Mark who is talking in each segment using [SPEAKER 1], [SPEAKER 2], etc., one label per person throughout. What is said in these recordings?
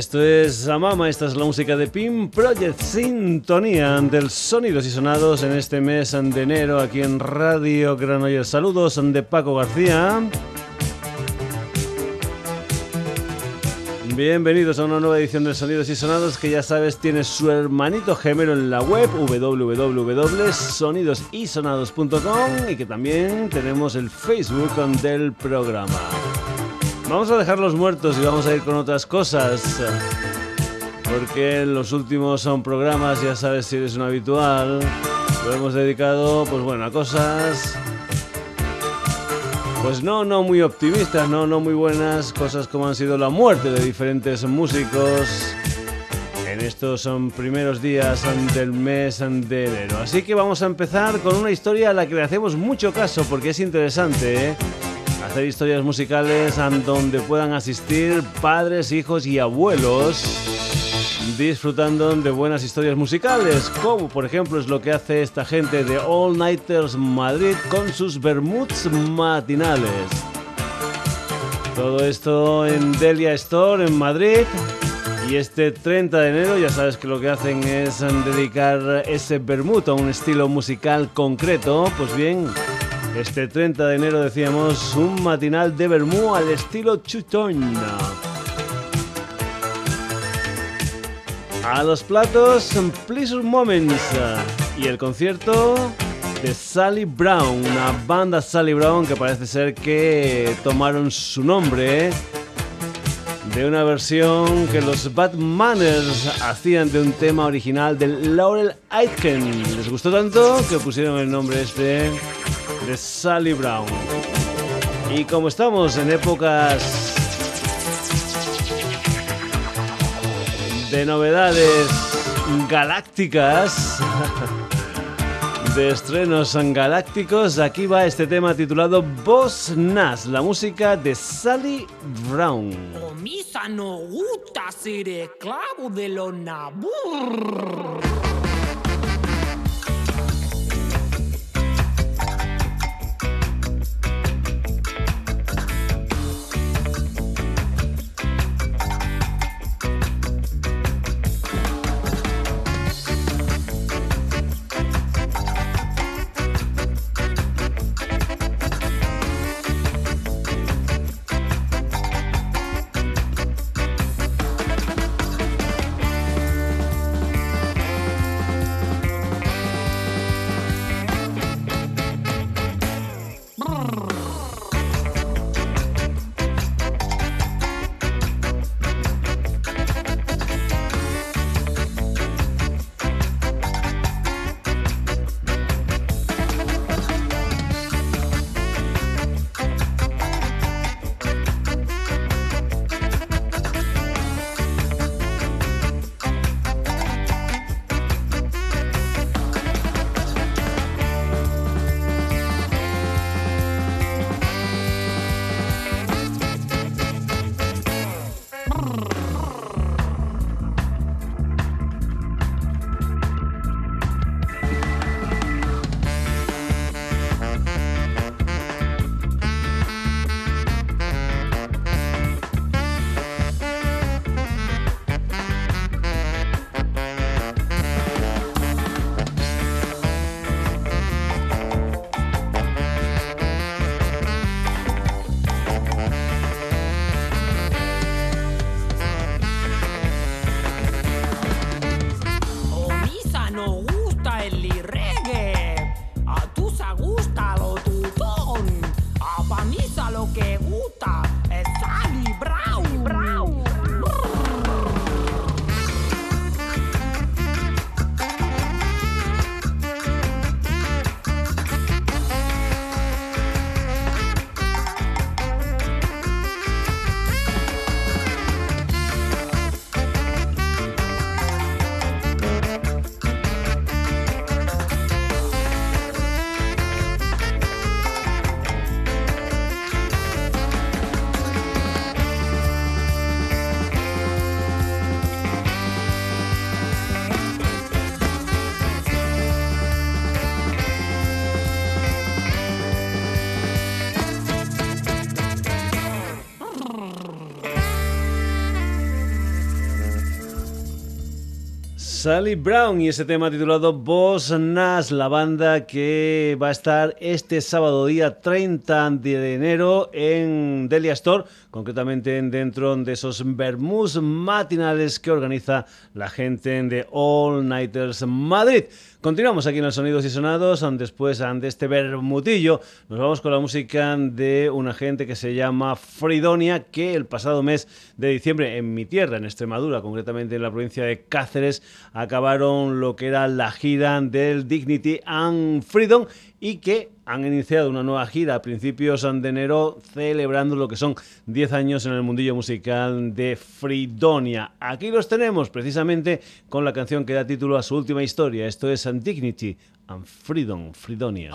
[SPEAKER 1] Esto es Amama, esta es la música de Pim Project Sintonía del Sonidos y Sonados en este mes de enero aquí en Radio Granollers. Saludos de Paco García. Bienvenidos a una nueva edición de Sonidos y Sonados que ya sabes tiene su hermanito gemelo en la web www.sonidosysonados.com y que también tenemos el Facebook del programa. Vamos a dejar los muertos y vamos a ir con otras cosas. Porque en los últimos son programas, ya sabes si eres un habitual, lo hemos dedicado, pues bueno, a cosas. Pues no, no muy optimistas, no, no muy buenas, cosas como han sido la muerte de diferentes músicos en estos son primeros días del mes de enero. Así que vamos a empezar con una historia a la que le hacemos mucho caso porque es interesante, ¿eh? Hacer historias musicales donde puedan asistir padres, hijos y abuelos disfrutando de buenas historias musicales, como por ejemplo es lo que hace esta gente de All Nighters Madrid con sus bermuds matinales. Todo esto en Delia Store en Madrid. Y este 30 de enero ya sabes que lo que hacen es dedicar ese bermud a un estilo musical concreto. Pues bien, este 30 de enero decíamos un matinal de Bermú al estilo chutón. A los platos, Pleasure Moments y el concierto de Sally Brown, una banda Sally Brown que parece ser que tomaron su nombre de una versión que los Bad Manners hacían de un tema original de Laurel Aitken. Les gustó tanto que pusieron el nombre este de Sally Brown. Y como estamos en épocas de novedades galácticas, de estrenos galácticos, aquí va este tema titulado Boss Nas, la música de Sally Brown.
[SPEAKER 2] Sally Brown y ese tema titulado Boss Nas, la banda que va a estar este sábado día 30 de enero en Delia Store, concretamente dentro de esos Bermus matinales que organiza la gente de All Nighters Madrid. Continuamos aquí en los Sonidos y Sonados. Después de este bermutillo, nos vamos con la música de una gente que se llama Fridonia, que el pasado mes de diciembre en mi tierra, en Extremadura, concretamente en la provincia de Cáceres, acabaron lo que era la gira del Dignity and Freedom y que han iniciado una nueva gira a principios de enero celebrando lo que son 10 años en el mundillo musical de Fridonia. Aquí los tenemos precisamente con la canción que da título a su última historia. Esto es Dignity and Freedom, Fridonia.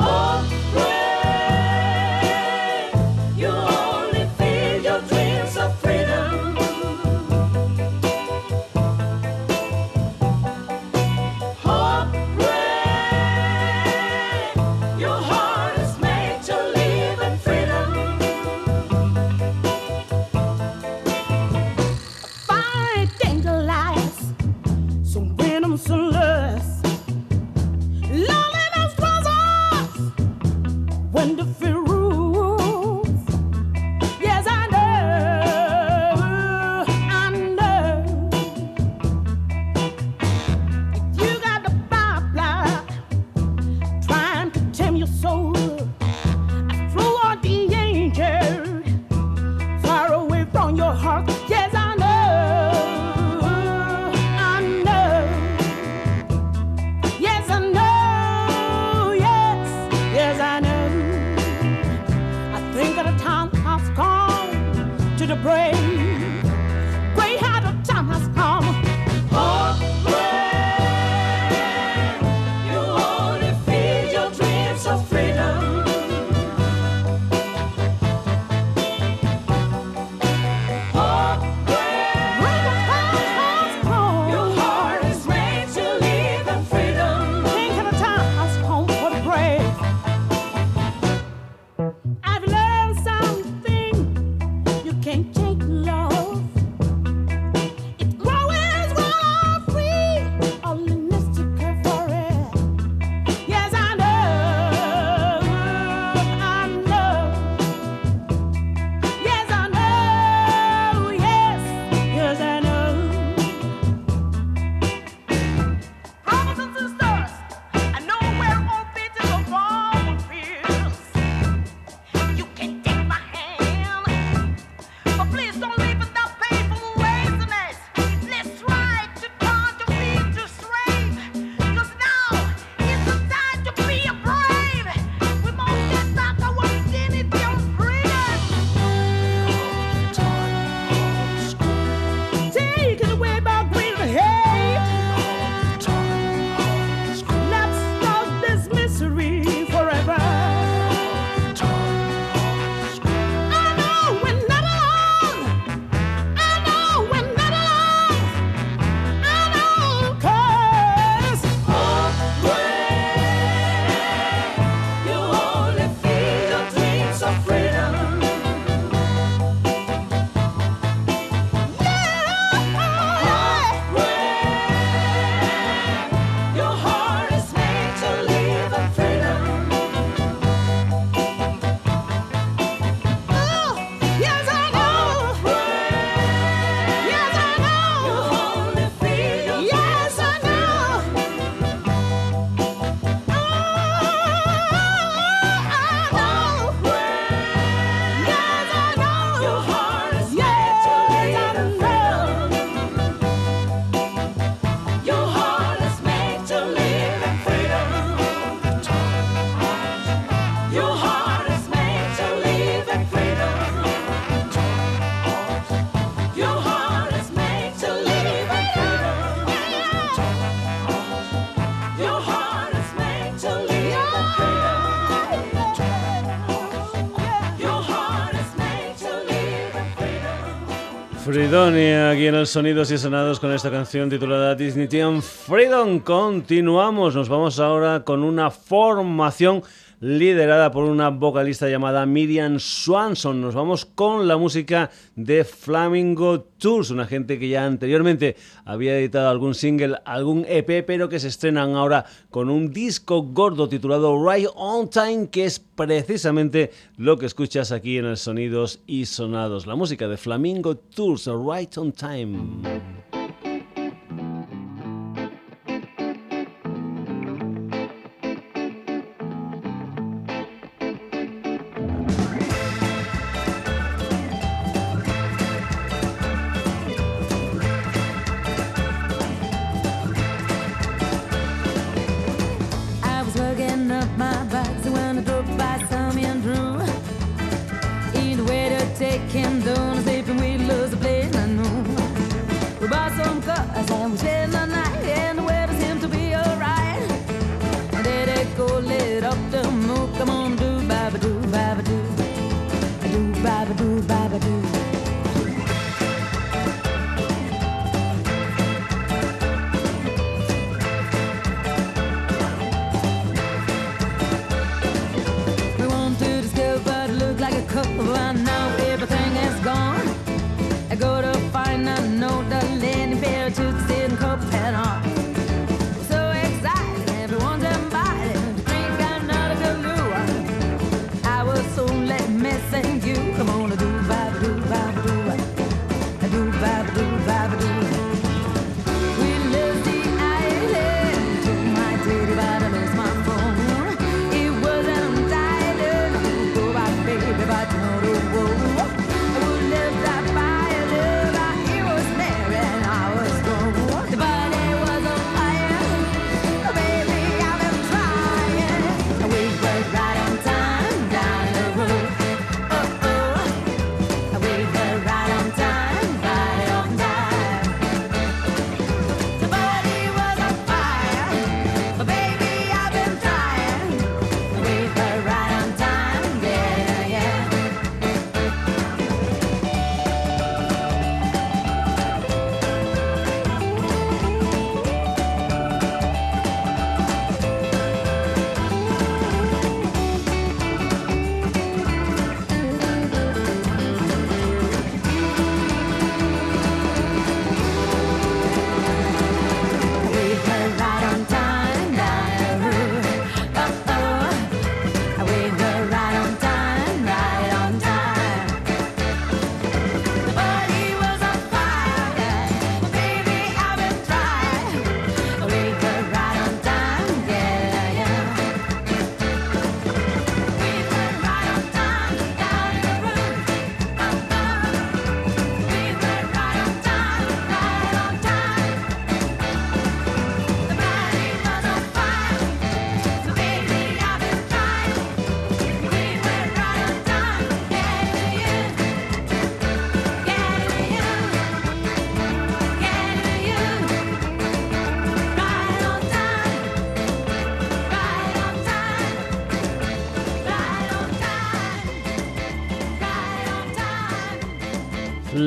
[SPEAKER 2] Fridonia, aquí en el Sonidos y Sonados con esta canción titulada Disney Freedom. Continuamos, nos vamos ahora con una formación
[SPEAKER 3] liderada por una vocalista llamada Miriam Swanson. Nos vamos con la música de Flamingo Tours, una gente que ya anteriormente había editado algún single, algún EP, pero que se estrenan ahora con un disco gordo titulado Right on Time, que es precisamente lo que escuchas aquí en el Sonidos y Sonados. La música de Flamingo Tours, Right on Time.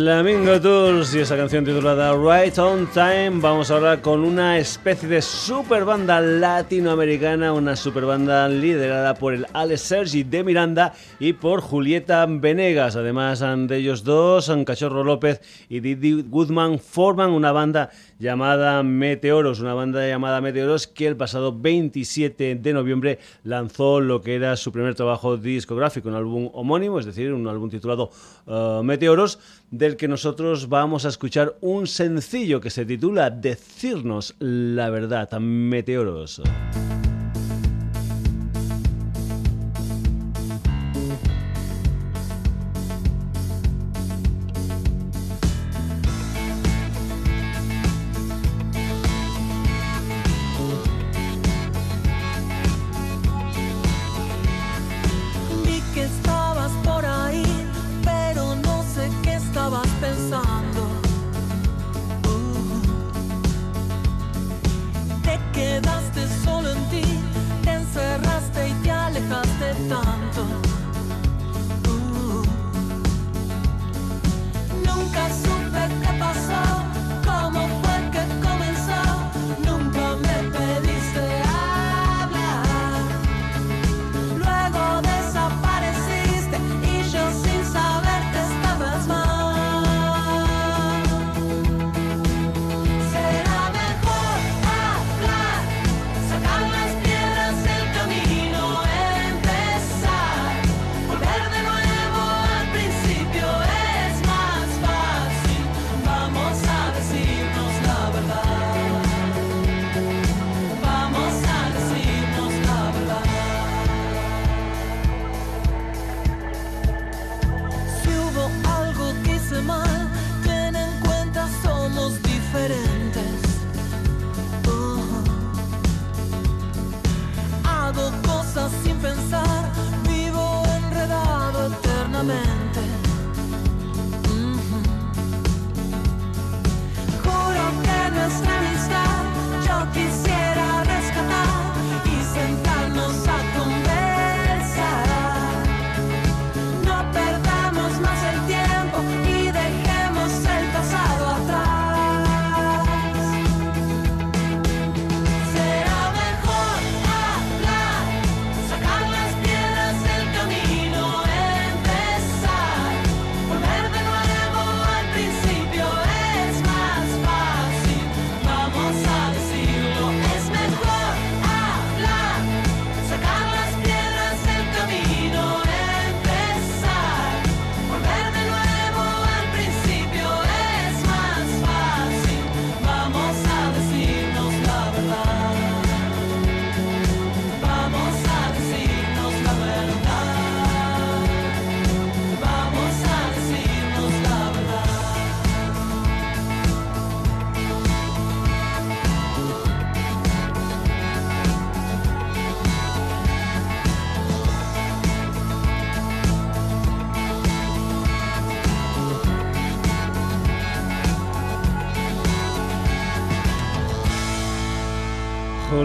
[SPEAKER 3] Flamingo Tours y esa canción titulada Right on Time. Vamos a hablar con una especie de super banda latinoamericana, una super banda liderada por el Alex Sergi de Miranda y por Julieta Venegas. Además de ellos dos, Cachorro López y Didi Goodman forman una banda llamada Meteoros, una banda llamada Meteoros que el pasado 27 de noviembre lanzó lo que era su primer trabajo discográfico, un álbum homónimo, es decir, un álbum titulado uh, Meteoros, del que nosotros vamos a escuchar un sencillo que se titula Decirnos la verdad, Meteoros.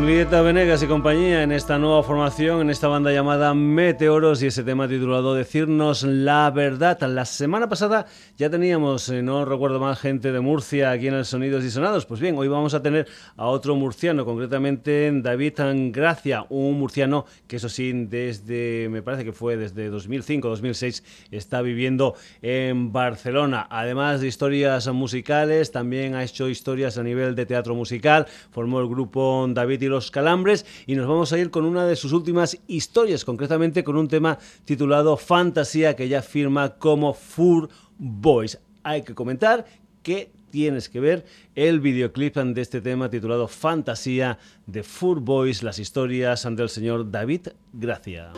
[SPEAKER 4] Julieta Venegas y compañía en esta nueva formación, en esta banda llamada Meteoros y ese tema titulado Decirnos la verdad. La semana pasada ya teníamos, eh, no recuerdo más, gente de Murcia aquí en el Sonidos y Sonados. Pues bien, hoy vamos a tener a otro murciano, concretamente David Gracia, un murciano que eso sí, desde, me parece que fue desde 2005-2006, está viviendo en Barcelona. Además de historias musicales, también ha hecho historias a nivel de teatro musical, formó el grupo David y los Calambres y nos vamos a ir con una de sus últimas historias, concretamente con un tema titulado Fantasía que ya firma como Fur Boys. Hay que comentar que tienes que ver el videoclip de este tema titulado Fantasía de Fur Boys, las historias del señor David Gracia.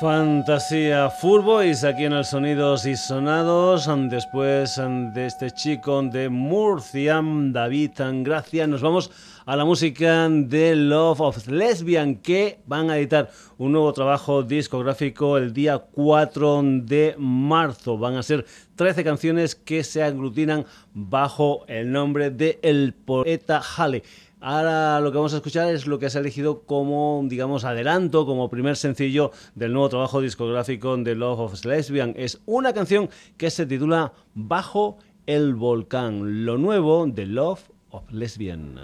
[SPEAKER 1] Fantasía Full Boys aquí en el Sonidos y Sonados. Después de este chico de Murcia, David Gracia, nos vamos a la música de Love of Lesbian que van a editar un nuevo trabajo discográfico el día 4 de marzo. Van a ser 13 canciones que se aglutinan bajo el nombre de El Poeta Hale. Ahora lo que vamos a escuchar es lo que se ha elegido como, digamos, adelanto, como primer sencillo del nuevo trabajo discográfico de Love of Lesbian. Es una canción que se titula Bajo el Volcán, lo nuevo de Love of Lesbian.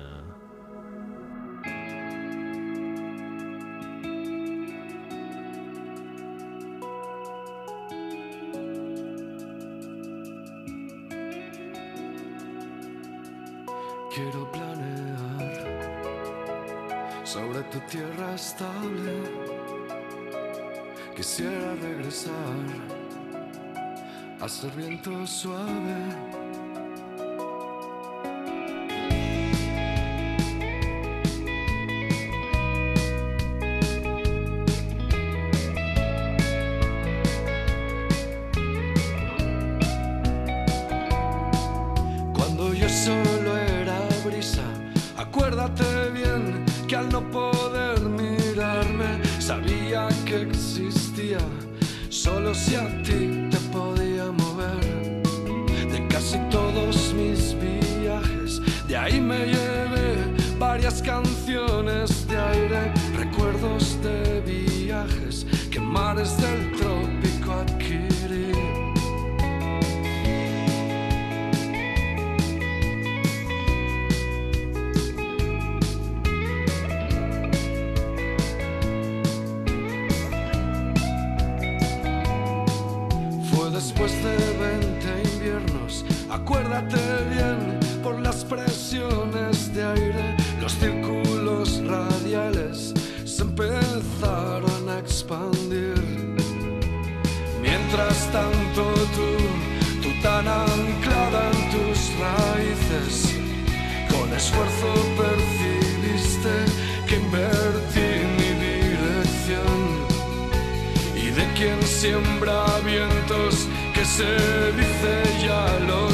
[SPEAKER 5] Sobre tu tierra estable. Quisiera regresar a ser viento suave. No poder mirarme sabía que existía, solo si a ti te podía mover. De casi todos mis viajes, de ahí me llevé varias canciones de aire, recuerdos de viajes que mares del trópico Acuérdate bien por las presiones de aire, los círculos radiales se empezaron a expandir. Mientras tanto tú, tú tan anclada en tus raíces, con esfuerzo percibiste que invertí mi dirección y de quien siembra vientos que se dice ya lo sabes. Solo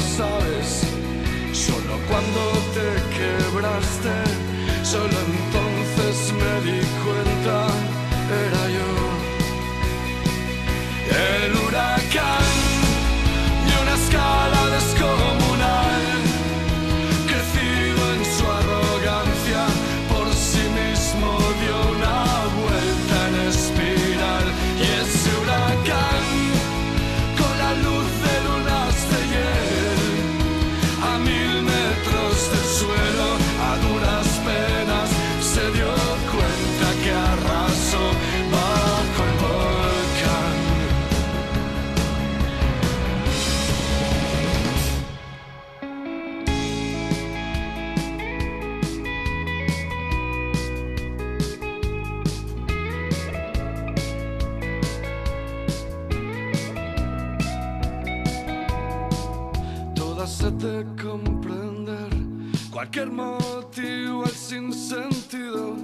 [SPEAKER 5] cuando te quebraste, solo entonces me di cuenta, era yo. El huracán cualquier motivo el sinsentido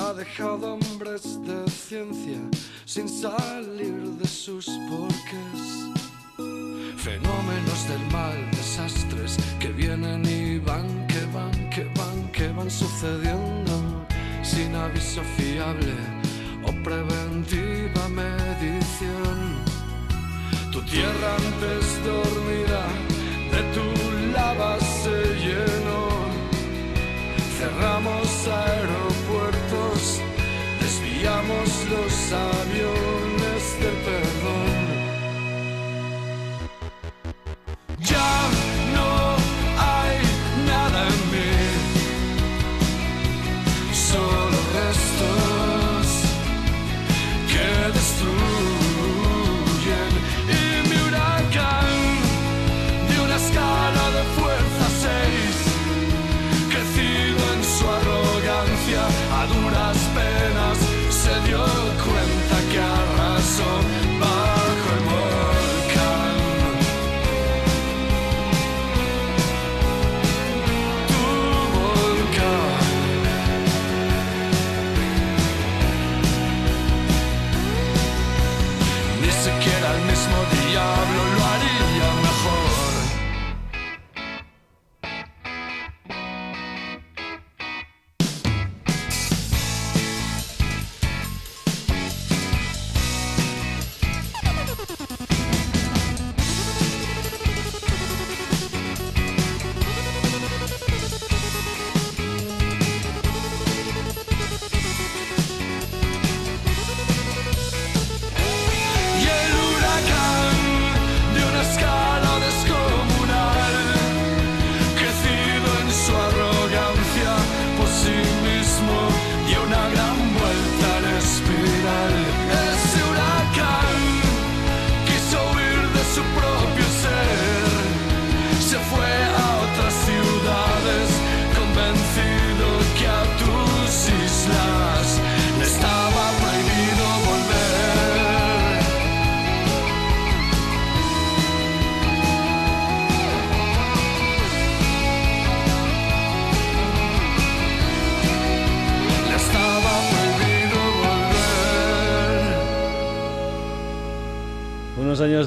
[SPEAKER 5] ha dejado hombres de ciencia sin salir de sus porqués. Fenómenos del mal desastres que vienen y van que van que van que van sucediendo sin aviso fiable o preventiva medición. Tu tierra antes dormida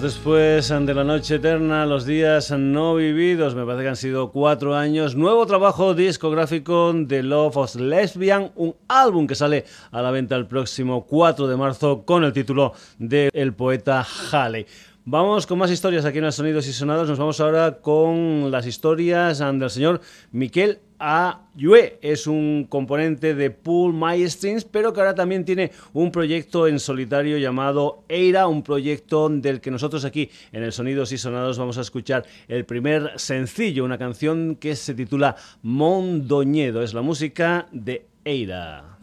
[SPEAKER 1] después de la noche eterna, los días no vividos, me parece que han sido cuatro años. Nuevo trabajo discográfico de Love of Lesbian, un álbum que sale a la venta el próximo 4 de marzo con el título de El poeta Halley. Vamos con más historias aquí en los Sonidos y Sonados. Nos vamos ahora con las historias del señor Miquel Ayue. Es un componente de Pool My Strings, pero que ahora también tiene un proyecto en solitario llamado Eira, un proyecto del que nosotros aquí en el Sonidos y Sonados vamos a escuchar el primer sencillo, una canción que se titula Mondoñedo. Es la música de Eira.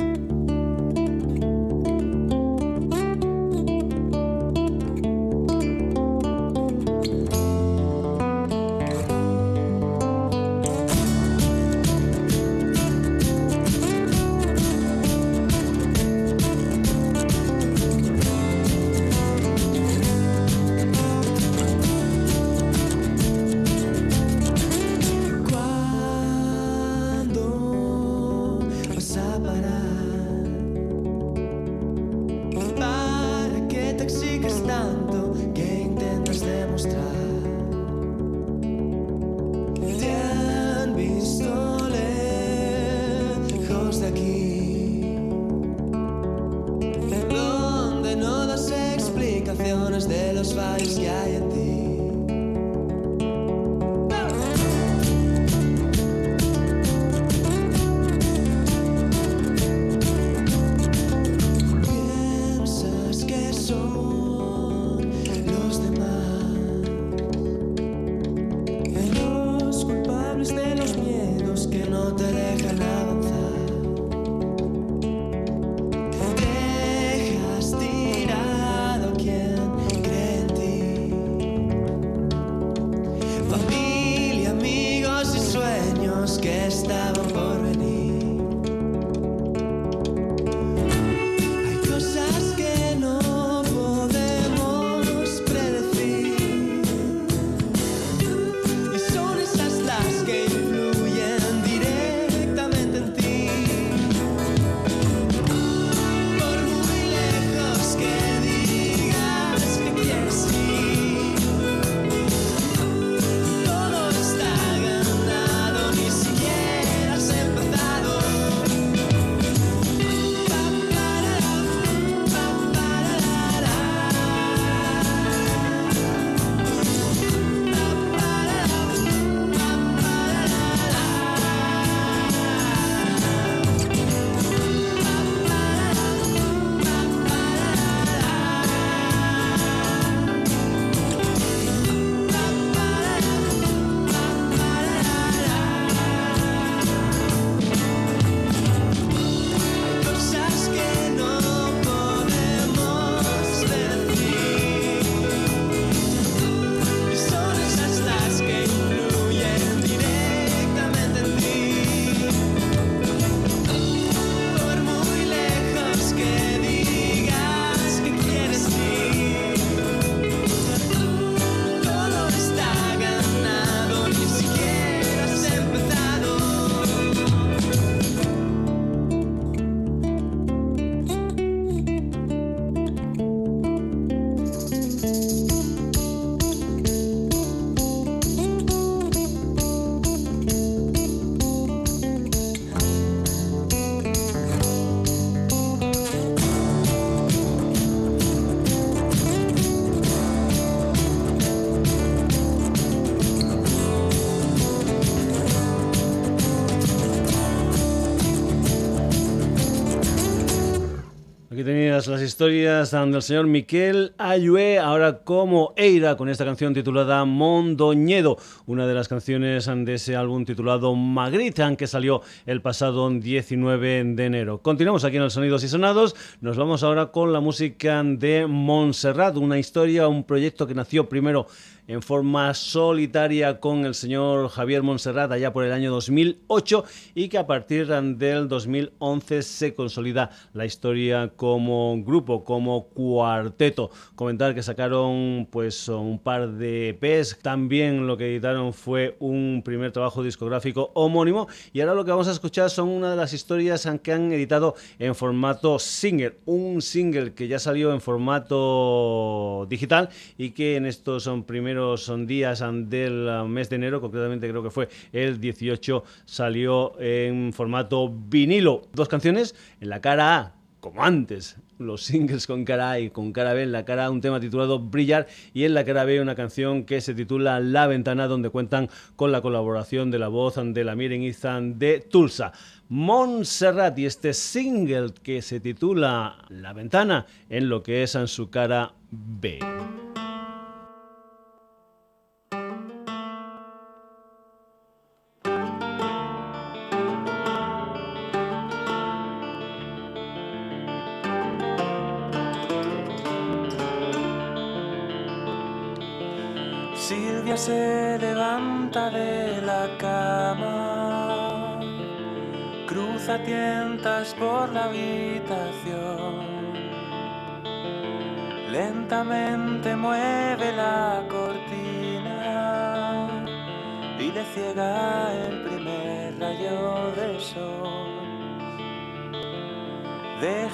[SPEAKER 1] Historias del señor Miquel Ayue, ahora como Eira, con esta canción titulada Mondoñedo, una de las canciones de ese álbum titulado Magritte, que salió el pasado 19 de enero. Continuamos aquí en el Sonidos y Sonados, nos vamos ahora con la música de Montserrat, una historia, un proyecto que nació primero en forma solitaria con el señor Javier Montserrat allá por el año 2008 y que a partir del 2011 se consolida la historia como grupo, como cuarteto. Comentar que sacaron pues un par de EPs, también lo que editaron fue un primer trabajo discográfico homónimo. Y ahora lo que vamos a escuchar son una de las historias que han editado en formato single, un single que ya salió en formato digital y que en estos son primeros son días del mes de enero, concretamente creo que fue el 18, salió en formato vinilo. Dos canciones en la cara A, como antes, los singles con cara A y con cara B. En la cara un tema titulado Brillar y en la cara B una canción que se titula La Ventana, donde cuentan con la colaboración de la voz de la Miren Izan de Tulsa. Montserrat y este single que se titula La Ventana en lo que es en su cara B.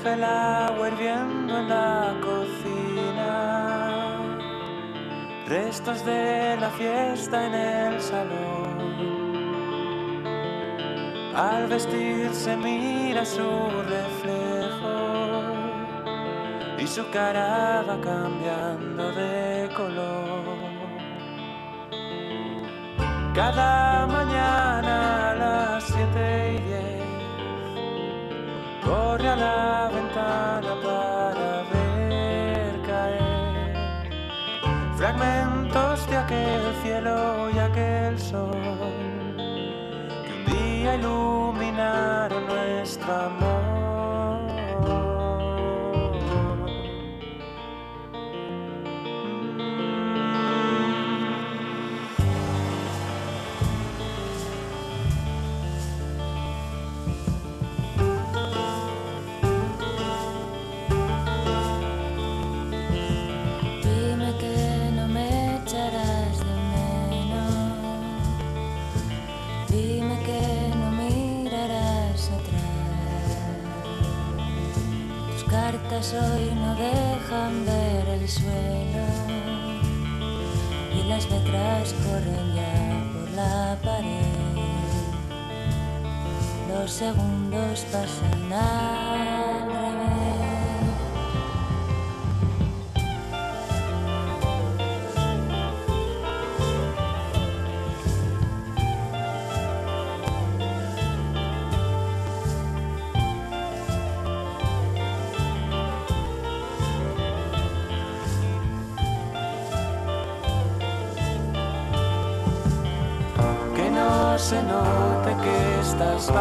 [SPEAKER 6] Deja el agua hirviendo en la cocina restos de la fiesta en el salón. Al vestirse mira su reflejo y su cara va cambiando de color. Cada mañana a las siete corre a la ventana para fragmentos de aquel cielo y aquel sol que un día iluminaron nuestro amor.
[SPEAKER 7] Los segundos pasan al revés.
[SPEAKER 6] se note que estás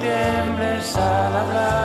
[SPEAKER 6] tiembles al hablar,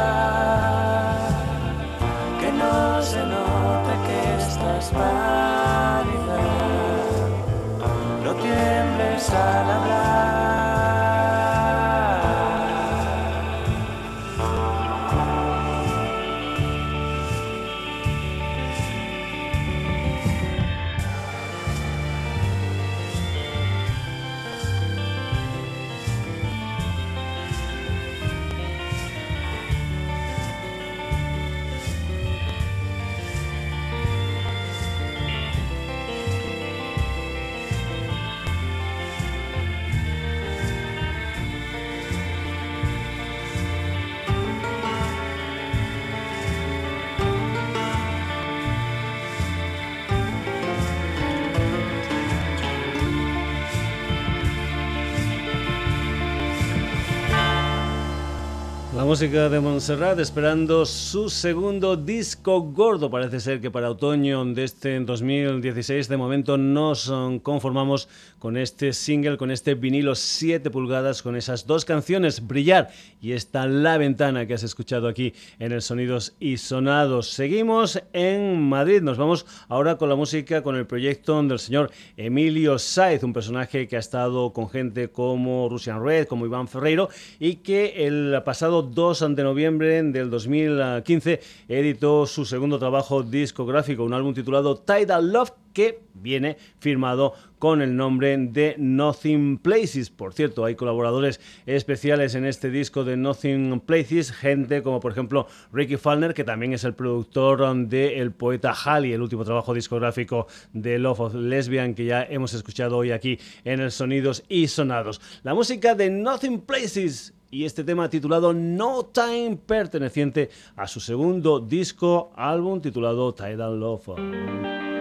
[SPEAKER 8] música de Montserrat esperando su segundo disco gordo. Parece ser que para otoño de este 2016 de momento nos conformamos con este single, con este vinilo 7 pulgadas, con esas dos canciones, Brillar y esta La Ventana que has escuchado aquí en el Sonidos y Sonados. Seguimos en Madrid, nos vamos ahora con la música, con el proyecto del señor Emilio Saiz, un personaje que ha estado con gente como Russian Red, como Iván Ferreiro y que el pasado 2 de noviembre del 2015 editó su segundo trabajo discográfico, un álbum titulado Tidal Love que viene firmado con el nombre de Nothing Places. Por cierto, hay colaboradores especiales en este disco de Nothing Places, gente como por ejemplo Ricky Falner, que también es el productor del el poeta Halley, el último trabajo discográfico de Love of Lesbian que ya hemos escuchado hoy aquí en el Sonidos y Sonados. La música de Nothing Places y este tema titulado No Time, perteneciente a su segundo disco, álbum titulado Tidal Love.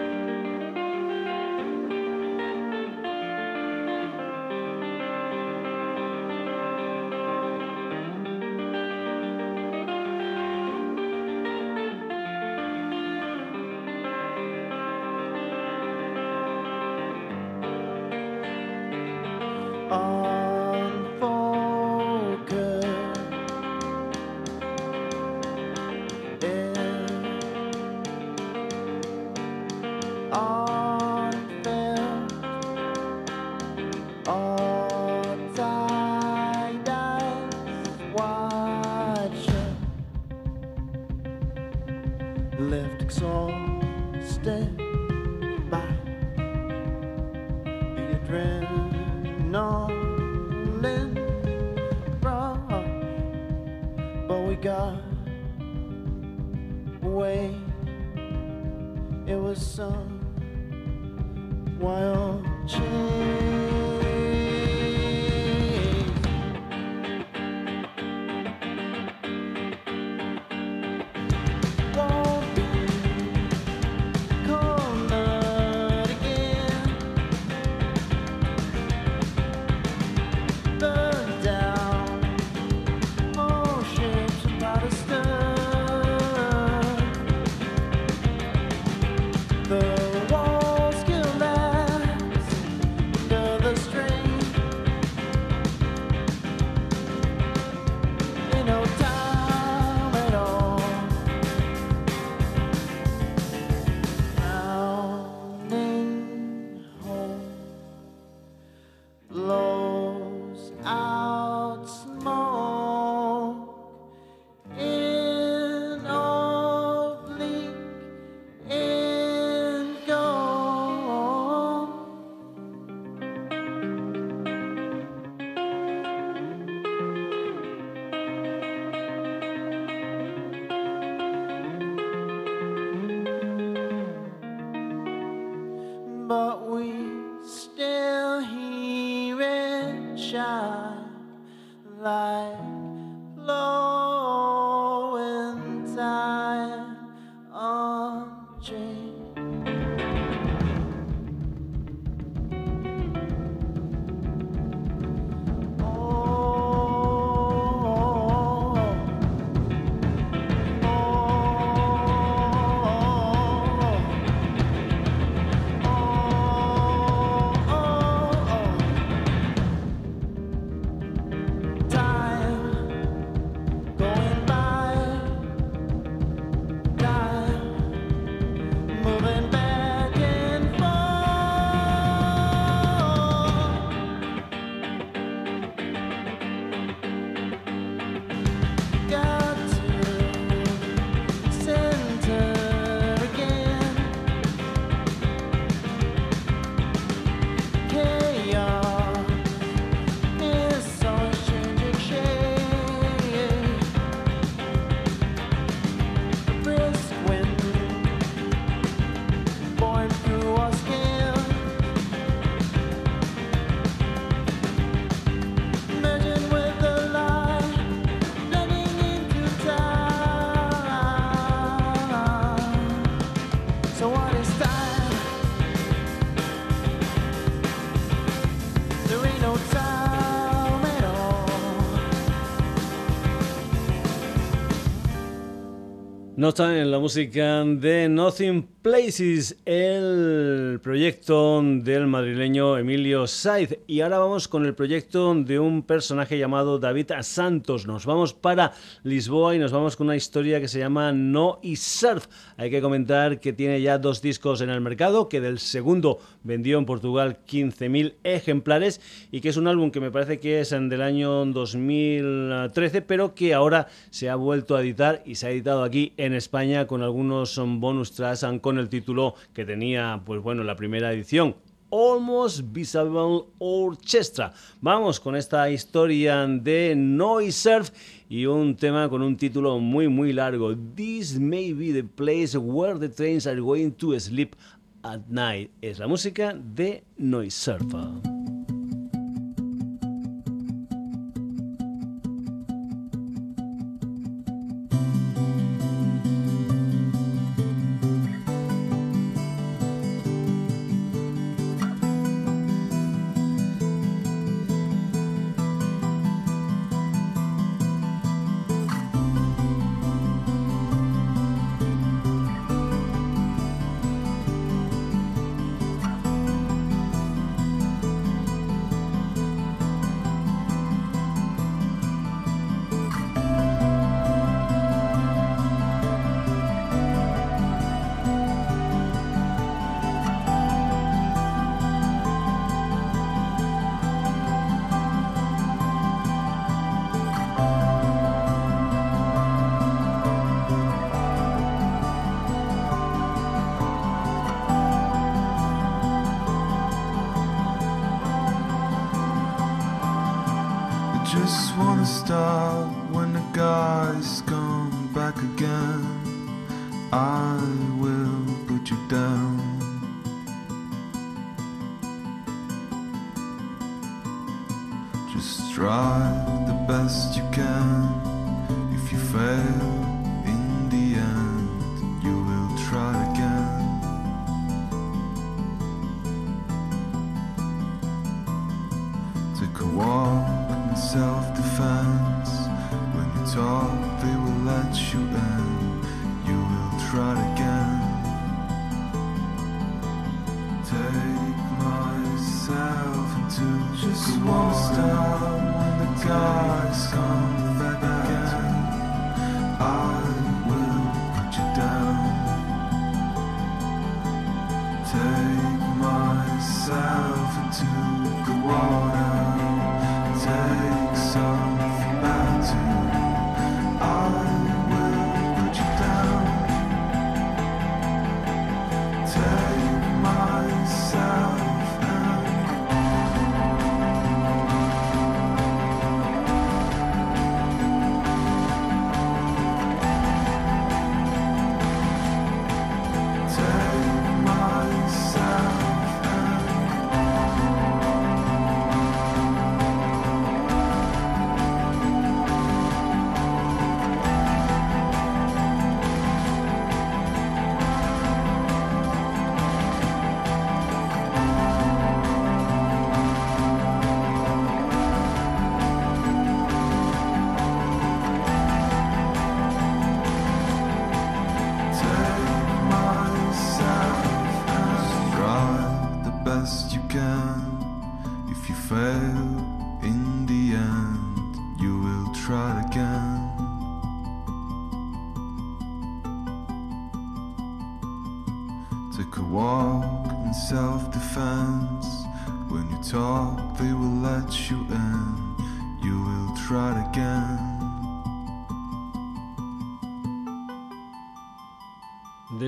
[SPEAKER 1] sun No está en la música de Nothing Places, el proyecto del madrileño Emilio Saiz. Y ahora vamos con el proyecto de un personaje llamado David Santos. Nos vamos para Lisboa y nos vamos con una historia que se llama No y Surf. Hay que comentar que tiene ya dos discos en el mercado, que del segundo vendió en Portugal 15.000 ejemplares y que es un álbum que me parece que es del año 2013, pero que ahora se ha vuelto a editar y se ha editado aquí en España con algunos bonus tracks con el título que tenía, pues bueno, la primera edición. Almost Visible Orchestra. Vamos con esta historia de Noise Surf y un tema con un título muy muy largo. This may be the place where the trains are going to sleep at night. Es la música de Noise into the water. Take something back to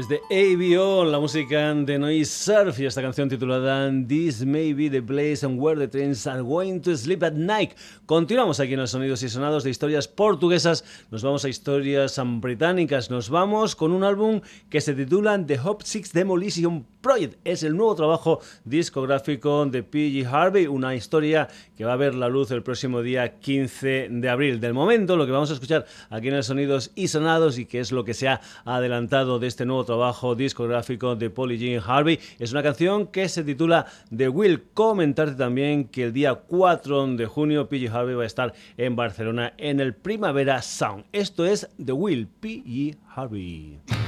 [SPEAKER 1] de ABO, la música de Noise Surf y esta canción titulada This May Be the Place and Where the Trains Are Going to Sleep at Night. Continuamos aquí en los sonidos y sonados de historias portuguesas, nos vamos a historias británicas, nos vamos con un álbum que se titula The Hop Six Demolition Project. Es el nuevo trabajo discográfico de PG Harvey, una historia que va a ver la luz el próximo día 15 de abril. Del momento, lo que vamos a escuchar aquí en los sonidos y sonados y que es lo que se ha adelantado de este
[SPEAKER 9] nuevo trabajo discográfico de Polly Jean Harvey. Es una canción que se titula The Will. Comentarte también que el día 4 de junio PG Harvey va a estar en Barcelona en el Primavera Sound. Esto es The Will, PG Harvey.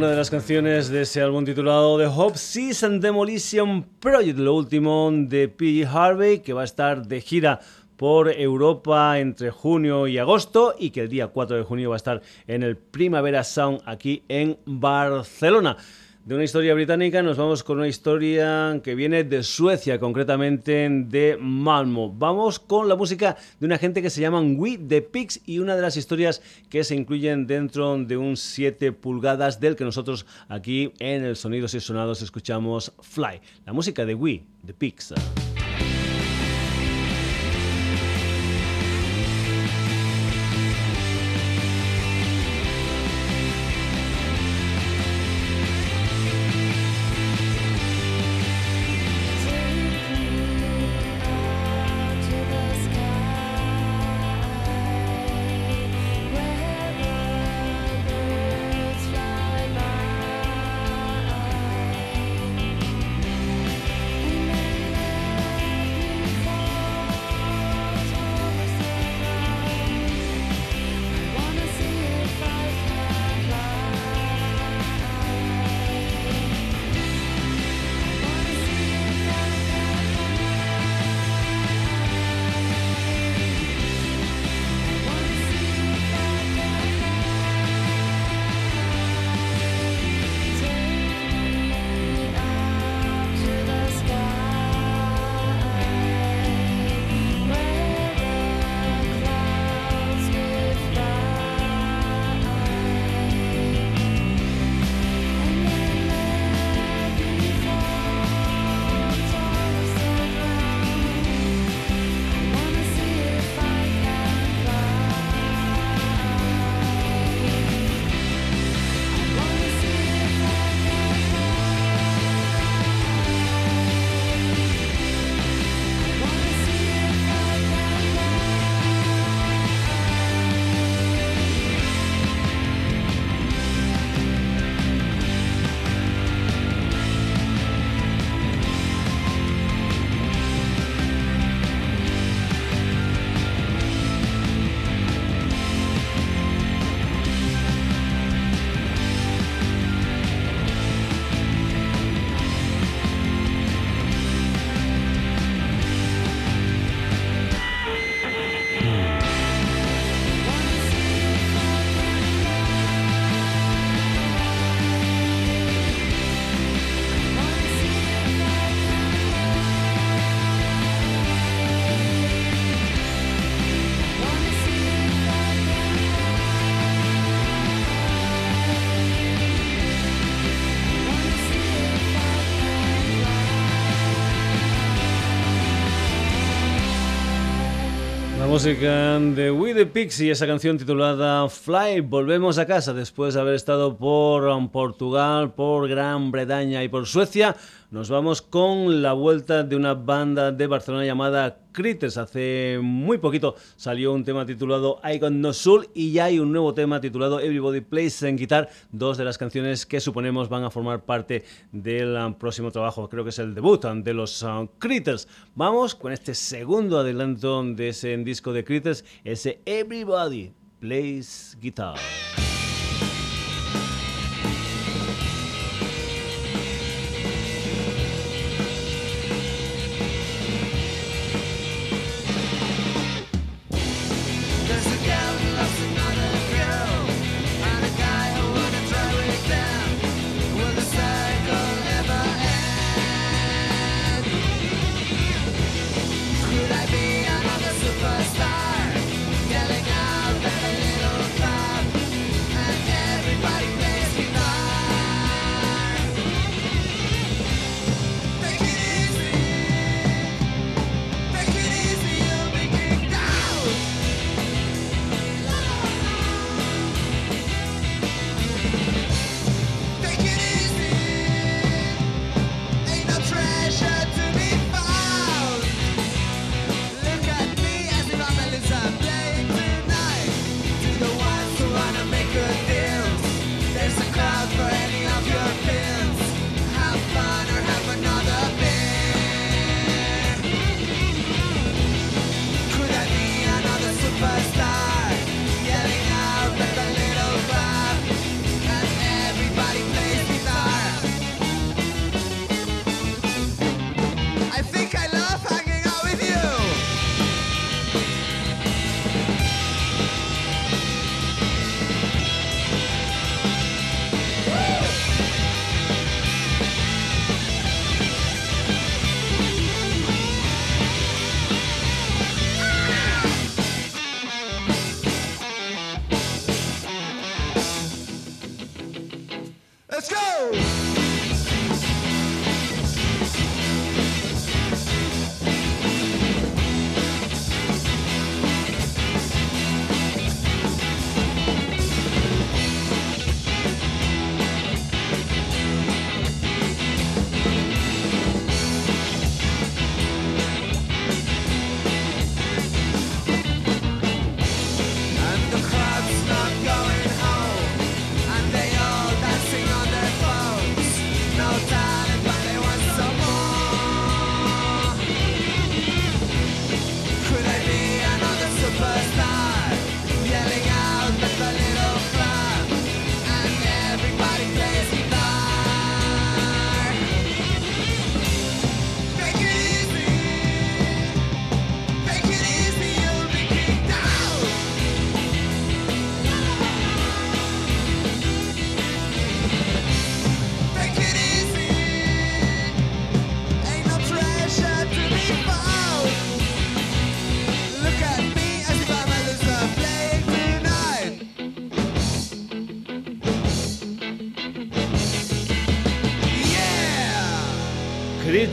[SPEAKER 9] Una de las canciones de ese álbum titulado The Hope Seas and Demolition Project, lo último de P.G. Harvey, que va a estar de gira por Europa entre junio y agosto y que el día 4 de junio va a estar en el Primavera Sound aquí en Barcelona de una historia británica nos vamos con una historia que viene de Suecia, concretamente de Malmo. Vamos con la música de una gente que se llaman We the Pigs y una de las historias que se incluyen dentro de un 7 pulgadas del que nosotros aquí en el Sonidos y Sonados escuchamos Fly. La música de We the Pigs.
[SPEAKER 1] Música de We the Pixie, esa canción titulada Fly. Volvemos a casa después de haber estado por Portugal, por Gran Bretaña y por Suecia. Nos vamos con la vuelta de una banda de Barcelona llamada Critters. Hace muy poquito salió un tema titulado I Got No Soul y ya hay un nuevo tema titulado Everybody Plays en Guitar, dos de las canciones que suponemos van a formar parte del um, próximo trabajo, creo que es el debut um, de los um, Critters. Vamos con este segundo adelanto de ese disco de Critters, ese Everybody Plays Guitar.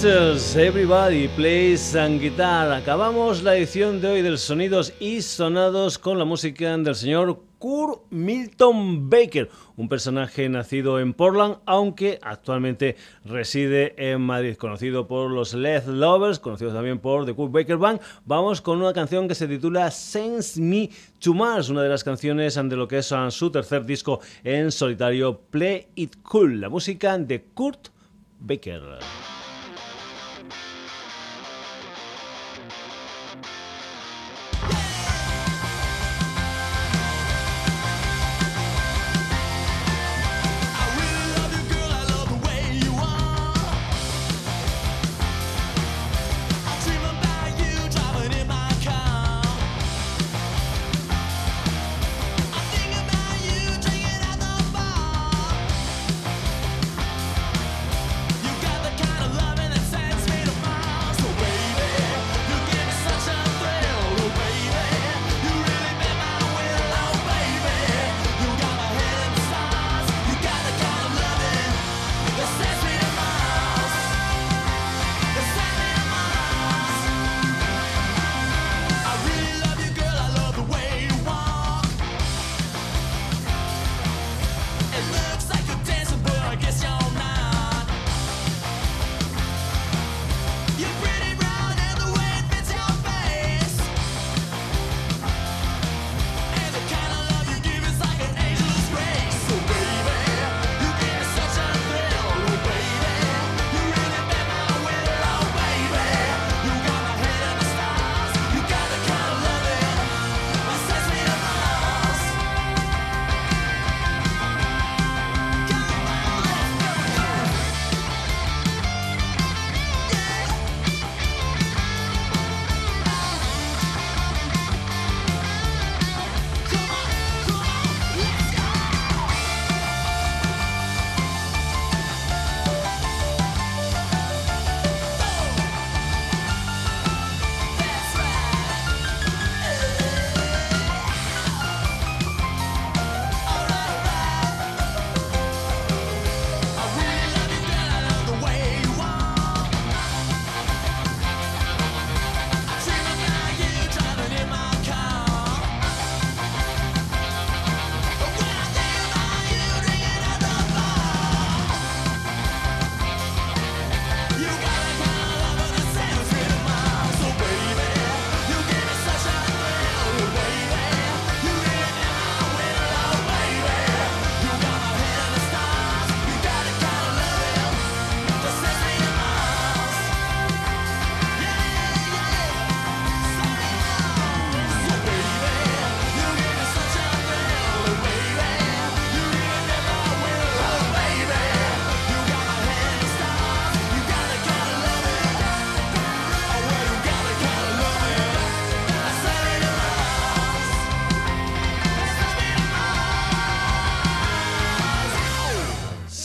[SPEAKER 1] Everybody Plays some Guitar. Acabamos la edición de hoy del Sonidos y Sonados con la música del señor Kurt Milton Baker, un personaje nacido en Portland, aunque actualmente reside en Madrid, conocido por los Led Lovers, conocido también por The Kurt Baker Band. Vamos con una canción que se titula Sense Me to Mars, una de las canciones de lo que es su tercer disco en solitario, Play It Cool, la música de Kurt Baker.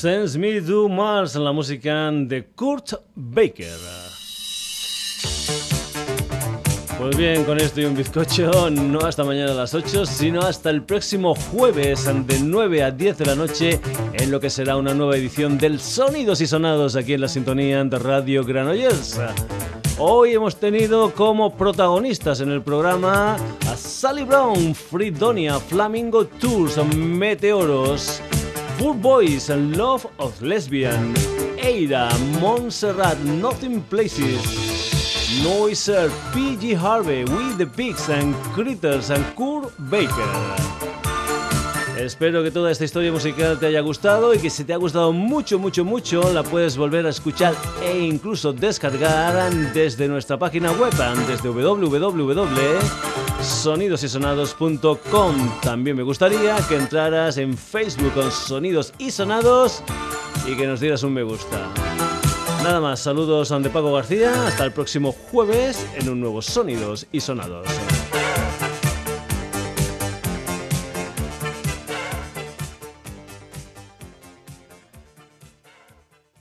[SPEAKER 1] Sense Me Do Mars, la música de Kurt Baker. Pues bien, con esto y un bizcocho, no hasta mañana a las 8, sino hasta el próximo jueves de 9 a 10 de la noche en lo que será una nueva edición del Sonidos y Sonados aquí en la sintonía de Radio Granollers. Hoy hemos tenido como protagonistas en el programa a Sally Brown, Fridonia, Flamingo Tours, Meteoros, Full Boys and Love of Lesbian, Eira, Montserrat, Nothing Places, Noiser, PG Harvey, We the Pigs and Critters and Kurt Baker. Espero que toda esta historia musical te haya gustado y que si te ha gustado mucho, mucho, mucho, la puedes volver a escuchar e incluso descargar desde nuestra página web, desde www.sonidosysonados.com. También me gustaría que entraras en Facebook con Sonidos y Sonados y que nos dieras un me gusta. Nada más, saludos a de Paco García, hasta el próximo jueves en un nuevo Sonidos y Sonados.